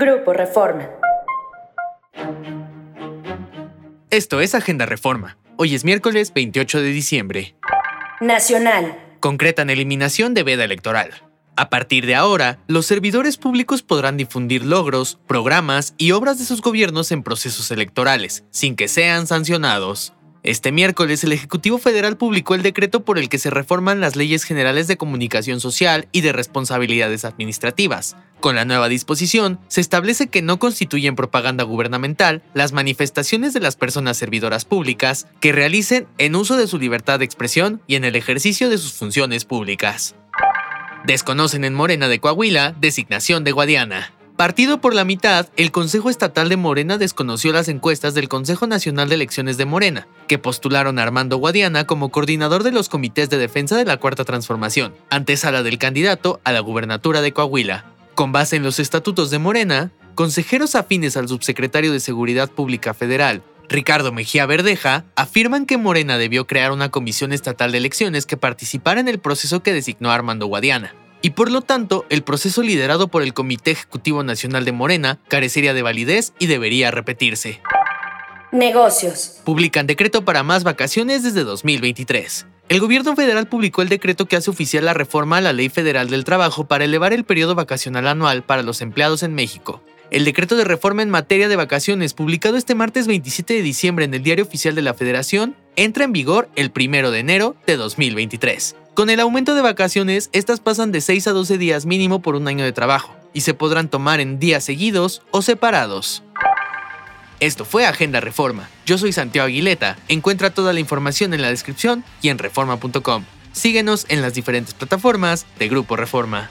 Grupo Reforma. Esto es Agenda Reforma. Hoy es miércoles 28 de diciembre. Nacional. Concretan eliminación de veda electoral. A partir de ahora, los servidores públicos podrán difundir logros, programas y obras de sus gobiernos en procesos electorales, sin que sean sancionados. Este miércoles, el Ejecutivo Federal publicó el decreto por el que se reforman las leyes generales de comunicación social y de responsabilidades administrativas. Con la nueva disposición, se establece que no constituyen propaganda gubernamental las manifestaciones de las personas servidoras públicas que realicen en uso de su libertad de expresión y en el ejercicio de sus funciones públicas. Desconocen en Morena de Coahuila designación de Guadiana. Partido por la mitad, el Consejo Estatal de Morena desconoció las encuestas del Consejo Nacional de Elecciones de Morena, que postularon a Armando Guadiana como coordinador de los comités de defensa de la Cuarta Transformación, antesala del candidato a la gubernatura de Coahuila. Con base en los estatutos de Morena, consejeros afines al subsecretario de Seguridad Pública Federal, Ricardo Mejía Verdeja, afirman que Morena debió crear una comisión estatal de elecciones que participara en el proceso que designó a Armando Guadiana y por lo tanto el proceso liderado por el Comité Ejecutivo Nacional de Morena carecería de validez y debería repetirse. Negocios. Publican decreto para más vacaciones desde 2023. El gobierno federal publicó el decreto que hace oficial la reforma a la Ley Federal del Trabajo para elevar el periodo vacacional anual para los empleados en México. El decreto de reforma en materia de vacaciones, publicado este martes 27 de diciembre en el Diario Oficial de la Federación, entra en vigor el 1 de enero de 2023. Con el aumento de vacaciones, estas pasan de 6 a 12 días mínimo por un año de trabajo y se podrán tomar en días seguidos o separados. Esto fue Agenda Reforma. Yo soy Santiago Aguileta. Encuentra toda la información en la descripción y en reforma.com. Síguenos en las diferentes plataformas de Grupo Reforma.